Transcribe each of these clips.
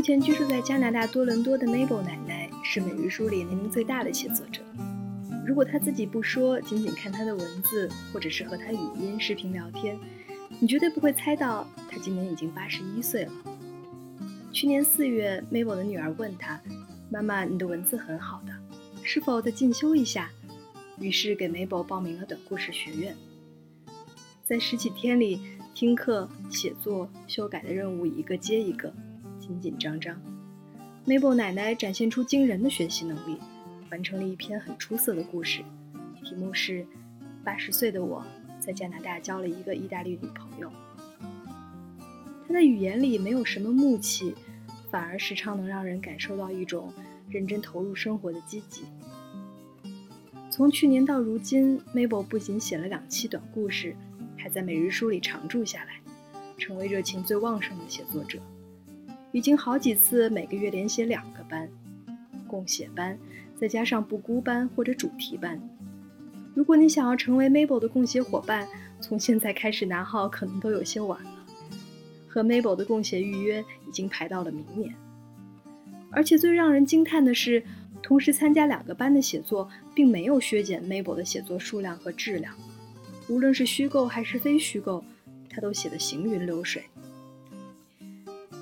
目前居住在加拿大多伦多的 Mabel 奶奶是美日书里年龄最大的写作者。如果她自己不说，仅仅看她的文字，或者是和她语音视频聊天，你绝对不会猜到她今年已经八十一岁了。去年四月，Mabel 的女儿问她：“妈妈，你的文字很好的，是否再进修一下？”于是给 Mabel 报名了短故事学院。在十几天里，听课、写作、修改的任务一个接一个。紧紧张张，Mabel 奶奶展现出惊人的学习能力，完成了一篇很出色的故事，题目是《八十岁的我在加拿大交了一个意大利女朋友》。她的语言里没有什么木气，反而时常能让人感受到一种认真投入生活的积极。从去年到如今，Mabel 不仅写了两期短故事，还在每日书里常驻下来，成为热情最旺盛的写作者。已经好几次每个月连写两个班，共写班，再加上不孤班或者主题班。如果你想要成为 Mable 的共写伙伴，从现在开始拿号可能都有些晚了。和 Mable 的共写预约已经排到了明年。而且最让人惊叹的是，同时参加两个班的写作，并没有削减 Mable 的写作数量和质量。无论是虚构还是非虚构，他都写得行云流水。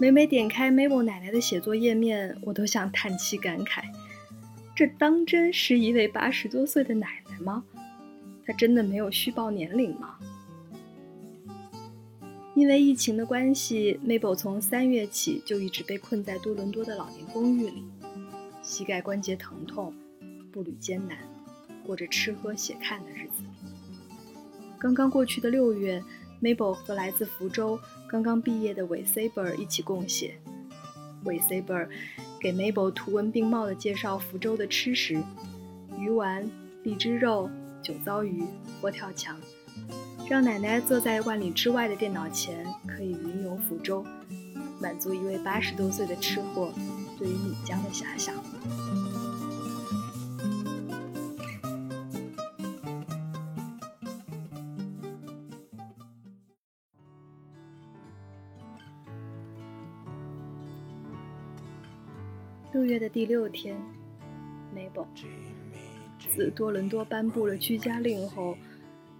每每点开 Mabel 奶奶的写作页面，我都想叹气感慨：这当真是一位八十多岁的奶奶吗？她真的没有虚报年龄吗？因为疫情的关系，Mabel 从三月起就一直被困在多伦多的老年公寓里，膝盖关节疼痛，步履艰难，过着吃喝写看的日子。刚刚过去的六月，Mabel 和来自福州。刚刚毕业的韦 Saber 一起共写，韦 Saber 给 Mabel 图文并茂地介绍福州的吃食：鱼丸、荔枝肉、酒糟鱼、佛跳墙，让奶奶坐在万里之外的电脑前，可以云游福州，满足一位八十多岁的吃货对于闽江的遐想。月的第六天，Mabel 自多伦多颁布了居家令后，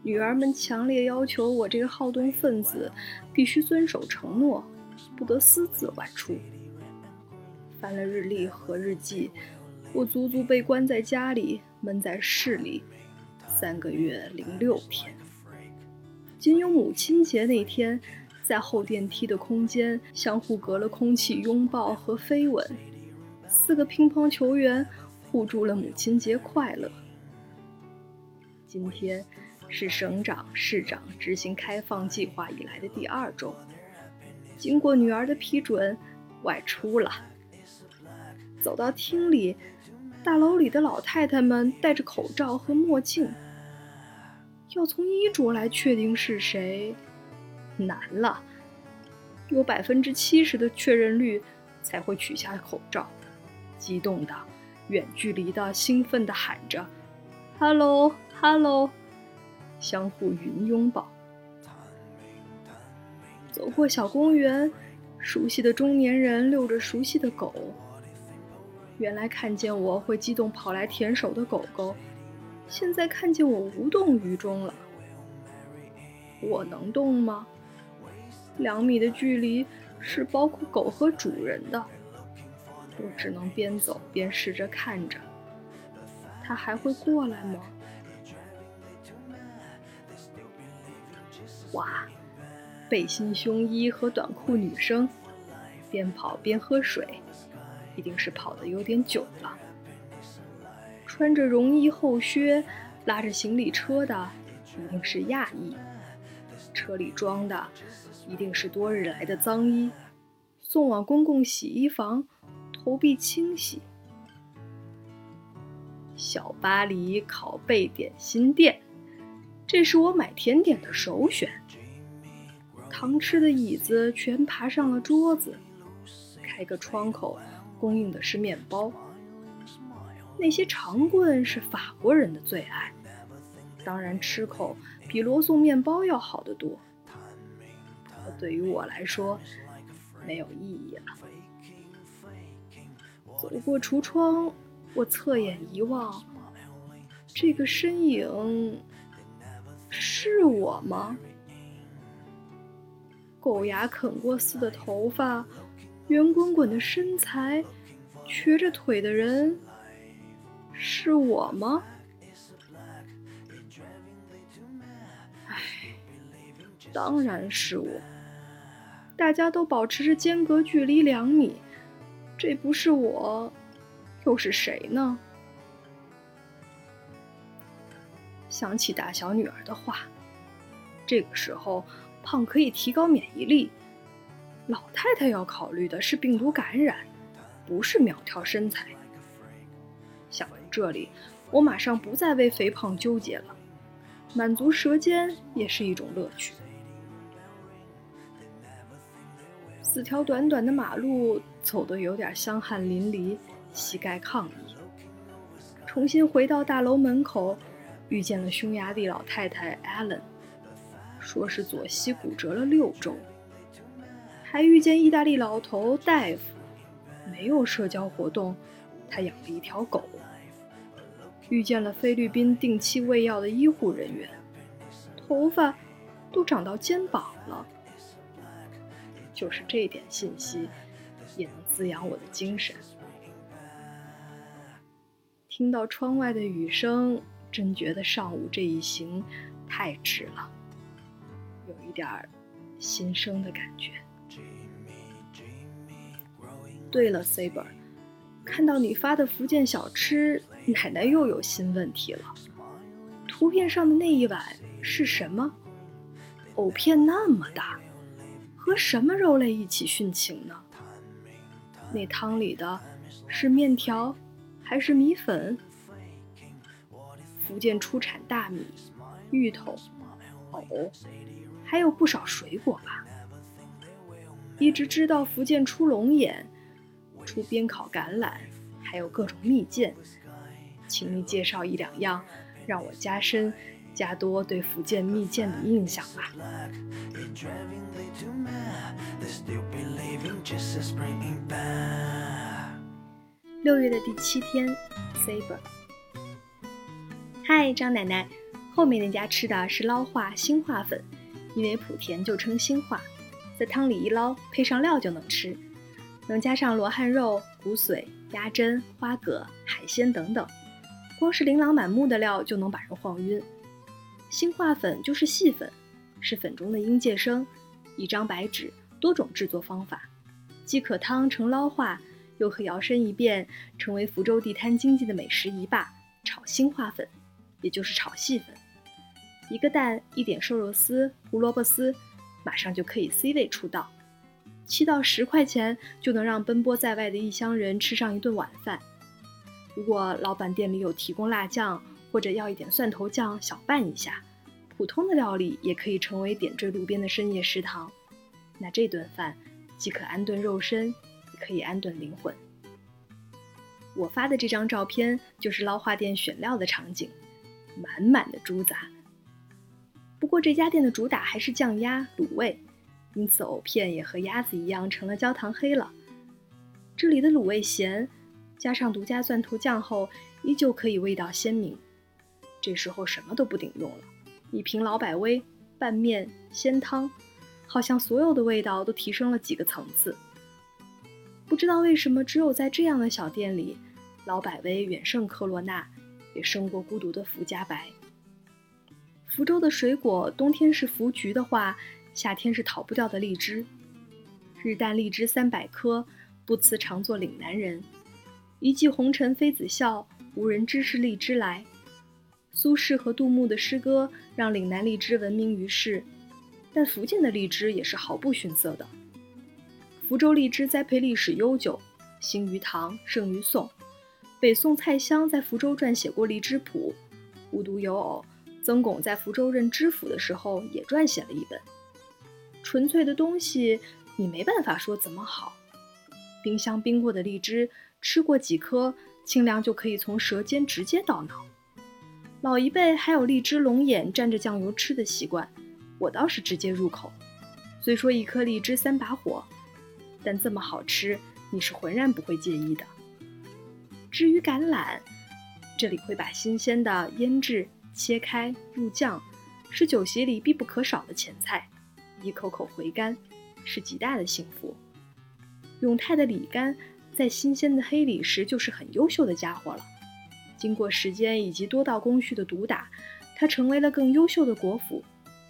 女儿们强烈要求我这个好动分子必须遵守承诺，不得私自外出。翻了日历和日记，我足足被关在家里，闷在室里三个月零六天。仅有母亲节那天，在后电梯的空间相互隔了空气拥抱和飞吻。四个乒乓球员互祝了母亲节快乐。今天是省长、市长执行开放计划以来的第二周，经过女儿的批准，外出了。走到厅里，大楼里的老太太们戴着口罩和墨镜。要从衣着来确定是谁，难了。有百分之七十的确认率才会取下口罩。激动的、远距离的、兴奋的喊着：“Hello，Hello！” 相互云拥抱。走过小公园，熟悉的中年人遛着熟悉的狗。原来看见我会激动跑来舔手的狗狗，现在看见我无动于衷了。我能动吗？两米的距离是包括狗和主人的。我只能边走边试着看着，他还会过来吗？哇，背心胸衣和短裤女生，边跑边喝水，一定是跑的有点久了。穿着绒衣厚靴拉着行李车的，一定是亚裔。车里装的，一定是多日来的脏衣，送往公共洗衣房。不必清洗。小巴黎烤贝点心店，这是我买甜点的首选。糖吃的椅子全爬上了桌子，开个窗口，供应的是面包。那些长棍是法国人的最爱，当然吃口比罗宋面包要好得多。可对于我来说，没有意义了。走过橱窗，我侧眼一望，这个身影是我吗？狗牙啃过似的头发，圆滚滚的身材，瘸着腿的人，是我吗？唉，当然是我。大家都保持着间隔距离两米，这不是我，又是谁呢？想起大小女儿的话，这个时候胖可以提高免疫力，老太太要考虑的是病毒感染，不是苗条身材。想到这里，我马上不再为肥胖纠结了，满足舌尖也是一种乐趣。四条短短的马路走得有点香汗淋漓，膝盖抗议。重新回到大楼门口，遇见了匈牙利老太太 Allen，说是左膝骨折了六周。还遇见意大利老头大夫，没有社交活动，他养了一条狗。遇见了菲律宾定期喂药的医护人员，头发都长到肩膀了。就是这点信息，也能滋养我的精神。听到窗外的雨声，真觉得上午这一行太值了，有一点新生的感觉。对了，Saber，看到你发的福建小吃，奶奶又有新问题了。图片上的那一碗是什么？藕片那么大。和什么肉类一起殉情呢？那汤里的是面条还是米粉？福建出产大米、芋头、藕，还有不少水果吧。一直知道福建出龙眼、出边烤橄榄，还有各种蜜饯，请你介绍一两样，让我加深。加多对福建蜜饯的印象吧。六月的第七天，Saber。嗨，张奶奶，后面那家吃的是捞化兴化粉，因为莆田就称兴化，在汤里一捞，配上料就能吃，能加上罗汉肉、骨髓、鸭胗、花蛤、海鲜等等，光是琳琅满目的料就能把人晃晕。兴化粉就是细粉，是粉中的应届生。一张白纸，多种制作方法，既可汤成捞化，又可摇身一变成为福州地摊经济的美食一霸——炒兴化粉，也就是炒细粉。一个蛋，一点瘦肉丝、胡萝卜丝，马上就可以 C 位出道。七到十块钱就能让奔波在外的异乡人吃上一顿晚饭。如果老板店里有提供辣酱，或者要一点蒜头酱小拌一下，普通的料理也可以成为点缀路边的深夜食堂。那这顿饭既可安顿肉身，也可以安顿灵魂。我发的这张照片就是捞化店选料的场景，满满的猪杂。不过这家店的主打还是酱鸭卤味，因此藕片也和鸭子一样成了焦糖黑了。这里的卤味咸，加上独家蒜头酱后，依旧可以味道鲜明。这时候什么都不顶用了，一瓶老百威、拌面、鲜汤，好像所有的味道都提升了几个层次。不知道为什么，只有在这样的小店里，老百威远胜科罗娜，也胜过孤独的福加白。福州的水果，冬天是福橘的话，夏天是逃不掉的荔枝。日啖荔枝三百颗，不辞常作岭南人。一骑红尘妃子笑，无人知是荔枝来。苏轼和杜牧的诗歌让岭南荔枝闻名于世，但福建的荔枝也是毫不逊色的。福州荔枝栽培历史悠久，兴于唐，盛于宋。北宋蔡襄在福州撰写过《荔枝谱》，无独有偶，曾巩在福州任知府的时候也撰写了一本。纯粹的东西，你没办法说怎么好。冰箱冰过的荔枝，吃过几颗，清凉就可以从舌尖直接到脑。老一辈还有荔枝龙眼蘸着酱油吃的习惯，我倒是直接入口。虽说一颗荔枝三把火，但这么好吃，你是浑然不会介意的。至于橄榄，这里会把新鲜的腌制、切开、入酱，是酒席里必不可少的前菜，一口口回甘，是极大的幸福。永泰的李干，在新鲜的黑李时就是很优秀的家伙了。经过时间以及多道工序的毒打，它成为了更优秀的果脯，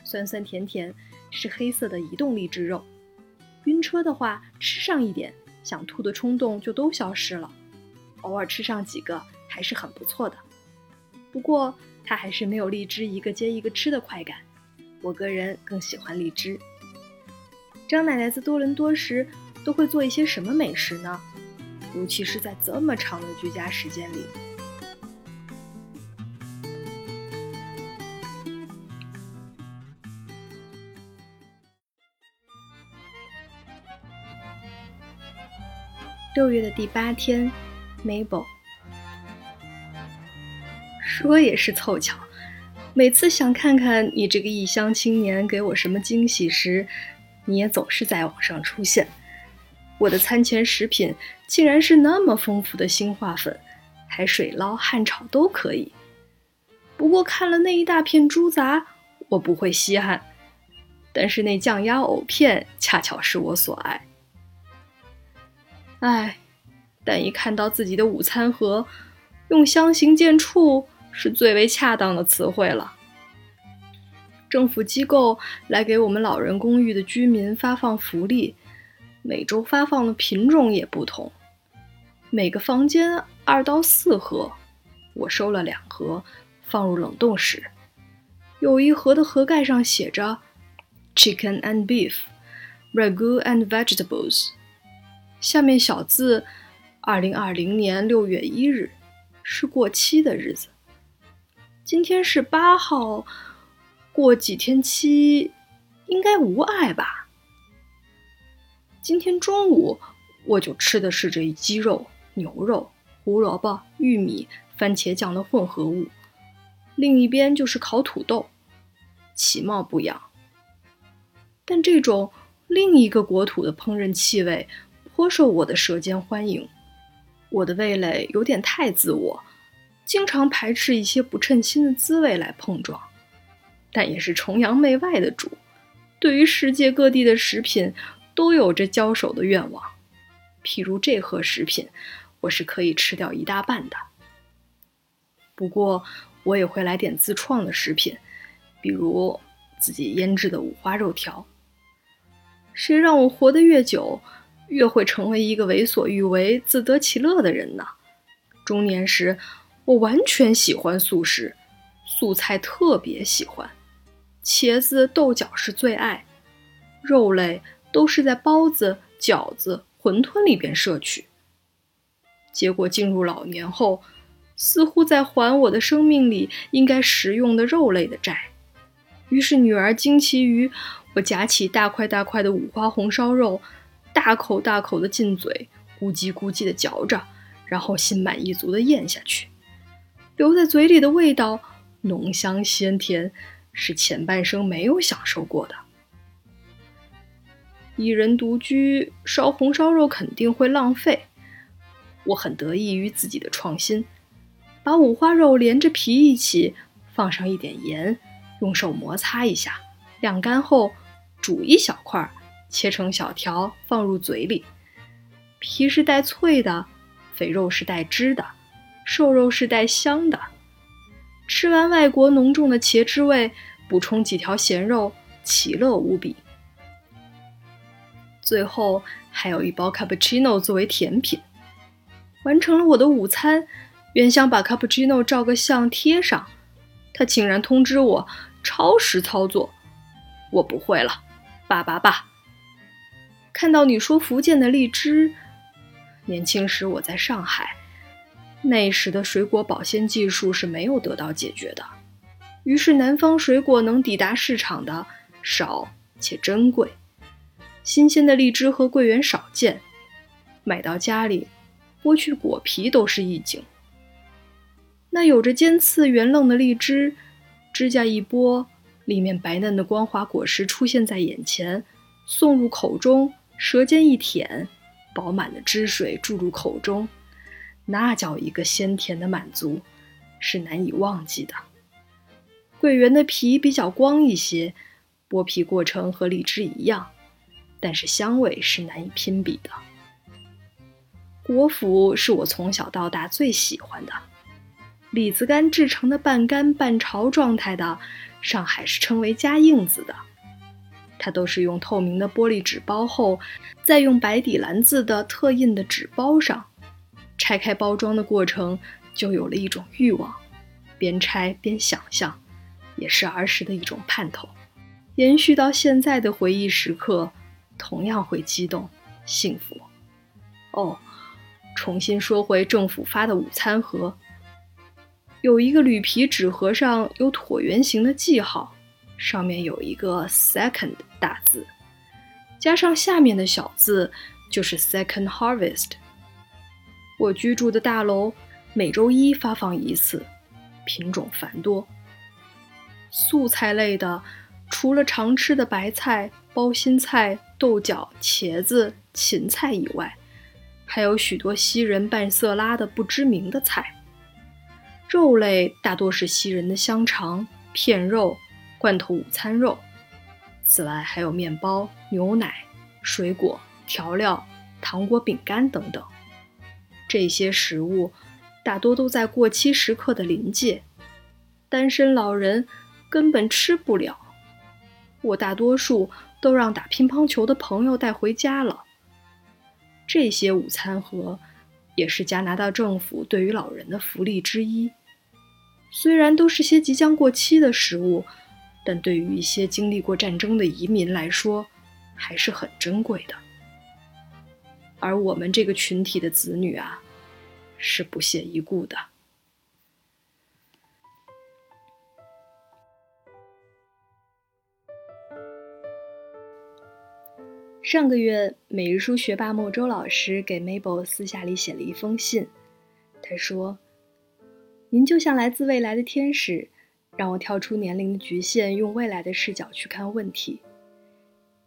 酸酸甜甜，是黑色的移动荔枝肉。晕车的话，吃上一点，想吐的冲动就都消失了。偶尔吃上几个还是很不错的。不过它还是没有荔枝一个接一个吃的快感。我个人更喜欢荔枝。张奶奶在多伦多时都会做一些什么美食呢？尤其是在这么长的居家时间里。六月的第八天，Mabel 说也是凑巧，每次想看看你这个异乡青年给我什么惊喜时，你也总是在网上出现。我的餐前食品竟然是那么丰富的新化粉，海水捞、汉炒都可以。不过看了那一大片猪杂，我不会稀罕，但是那酱鸭藕片恰巧是我所爱。唉，但一看到自己的午餐盒，用“相形见绌”是最为恰当的词汇了。政府机构来给我们老人公寓的居民发放福利，每周发放的品种也不同。每个房间二到四盒，我收了两盒，放入冷冻室。有一盒的盒盖上写着 “Chicken and Beef, Ragu and Vegetables”。下面小字，二零二零年六月一日，是过期的日子。今天是八号，过几天期应该无碍吧？今天中午我就吃的是这鸡肉、牛肉、胡萝卜、玉米、番茄酱的混合物，另一边就是烤土豆，其貌不扬。但这种另一个国土的烹饪气味。颇受我的舌尖欢迎，我的味蕾有点太自我，经常排斥一些不称心的滋味来碰撞，但也是崇洋媚外的主，对于世界各地的食品都有着交手的愿望。譬如这盒食品，我是可以吃掉一大半的。不过我也会来点自创的食品，比如自己腌制的五花肉条。谁让我活得越久？越会成为一个为所欲为、自得其乐的人呢？中年时，我完全喜欢素食，素菜特别喜欢，茄子、豆角是最爱，肉类都是在包子、饺子、馄饨里边摄取。结果进入老年后，似乎在还我的生命里应该食用的肉类的债。于是女儿惊奇于我夹起大块大块的五花红烧肉。大口大口的进嘴，咕叽咕叽的嚼着，然后心满意足的咽下去。留在嘴里的味道浓香鲜甜，是前半生没有享受过的。一人独居，烧红烧肉肯定会浪费。我很得意于自己的创新，把五花肉连着皮一起，放上一点盐，用手摩擦一下，晾干后煮一小块。切成小条，放入嘴里。皮是带脆的，肥肉是带汁的，瘦肉是带香的。吃完外国浓重的茄汁味，补充几条咸肉，其乐无比。最后还有一包 cappuccino 作为甜品。完成了我的午餐，原想把 cappuccino 照个相贴上，他竟然通知我超时操作，我不会了，爸爸爸。看到你说福建的荔枝，年轻时我在上海，那时的水果保鲜技术是没有得到解决的，于是南方水果能抵达市场的少且珍贵，新鲜的荔枝和桂圆少见，买到家里剥去果皮都是一景。那有着尖刺圆愣的荔枝，指甲一剥，里面白嫩的光滑果实出现在眼前，送入口中。舌尖一舔，饱满的汁水注入口中，那叫一个鲜甜的满足，是难以忘记的。桂圆的皮比较光一些，剥皮过程和荔枝一样，但是香味是难以拼比的。果脯是我从小到大最喜欢的，李子干制成的半干半潮状态的，上海是称为夹印子的。它都是用透明的玻璃纸包后，再用白底蓝字的特印的纸包上。拆开包装的过程，就有了一种欲望，边拆边想象，也是儿时的一种盼头。延续到现在的回忆时刻，同样会激动、幸福。哦，重新说回政府发的午餐盒，有一个铝皮纸盒上有椭圆形的记号，上面有一个 second 大字，加上下面的小字，就是 second harvest。我居住的大楼每周一发放一次，品种繁多。素菜类的，除了常吃的白菜、包心菜、豆角、茄子、芹菜以外，还有许多西人拌色拉的不知名的菜。肉类大多是西人的香肠、片肉、罐头午餐肉。此外还有面包、牛奶、水果、调料、糖果、饼干等等。这些食物大多都在过期时刻的临界，单身老人根本吃不了。我大多数都让打乒乓球的朋友带回家了。这些午餐盒也是加拿大政府对于老人的福利之一。虽然都是些即将过期的食物，但对于一些经历过战争的移民来说，还是很珍贵的。而我们这个群体的子女啊，是不屑一顾的。上个月，每日书学霸莫周老师给 Mabel 私下里写了一封信，他说：“您就像来自未来的天使，让我跳出年龄的局限，用未来的视角去看问题。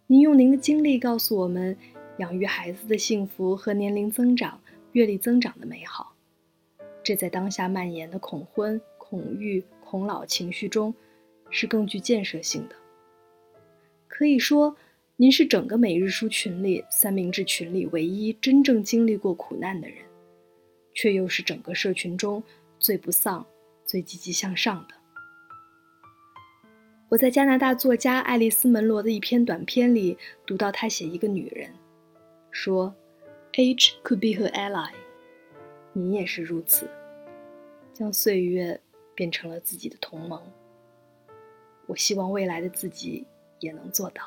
您用您的经历告诉我们。”养育孩子的幸福和年龄增长、阅历增长的美好，这在当下蔓延的恐婚、恐育、恐老情绪中，是更具建设性的。可以说，您是整个每日书群里三明治群里唯一真正经历过苦难的人，却又是整个社群中最不丧、最积极向上的。我在加拿大作家爱丽丝·门罗的一篇短篇里读到，她写一个女人。说，Age could be her ally。你也是如此，将岁月变成了自己的同盟。我希望未来的自己也能做到。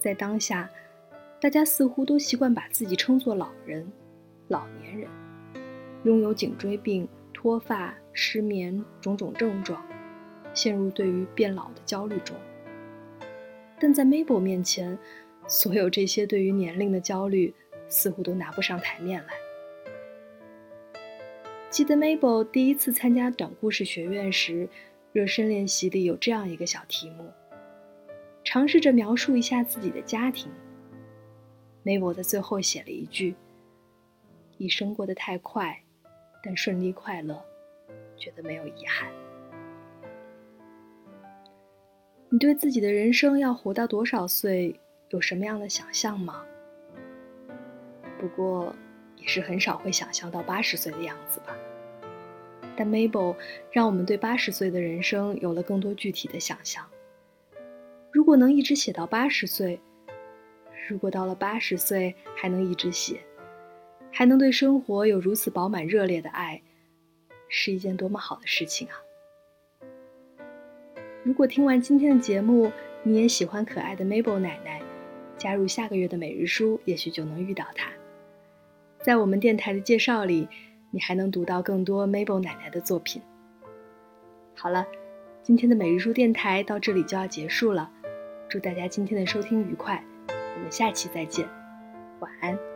在当下，大家似乎都习惯把自己称作老人、老年人，拥有颈椎病、脱发、失眠种种症状，陷入对于变老的焦虑中。但在 Mabel 面前，所有这些对于年龄的焦虑似乎都拿不上台面来。记得 Mabel 第一次参加短故事学院时，热身练习里有这样一个小题目：尝试着描述一下自己的家庭。Mabel 在最后写了一句：“一生过得太快，但顺利快乐，觉得没有遗憾。”你对自己的人生要活到多少岁有什么样的想象吗？不过，也是很少会想象到八十岁的样子吧。但 Mabel 让我们对八十岁的人生有了更多具体的想象。如果能一直写到八十岁，如果到了八十岁还能一直写，还能对生活有如此饱满热烈的爱，是一件多么好的事情啊！如果听完今天的节目，你也喜欢可爱的 Mabel 奶奶，加入下个月的每日书，也许就能遇到她。在我们电台的介绍里，你还能读到更多 Mabel 奶奶的作品。好了，今天的每日书电台到这里就要结束了，祝大家今天的收听愉快，我们下期再见，晚安。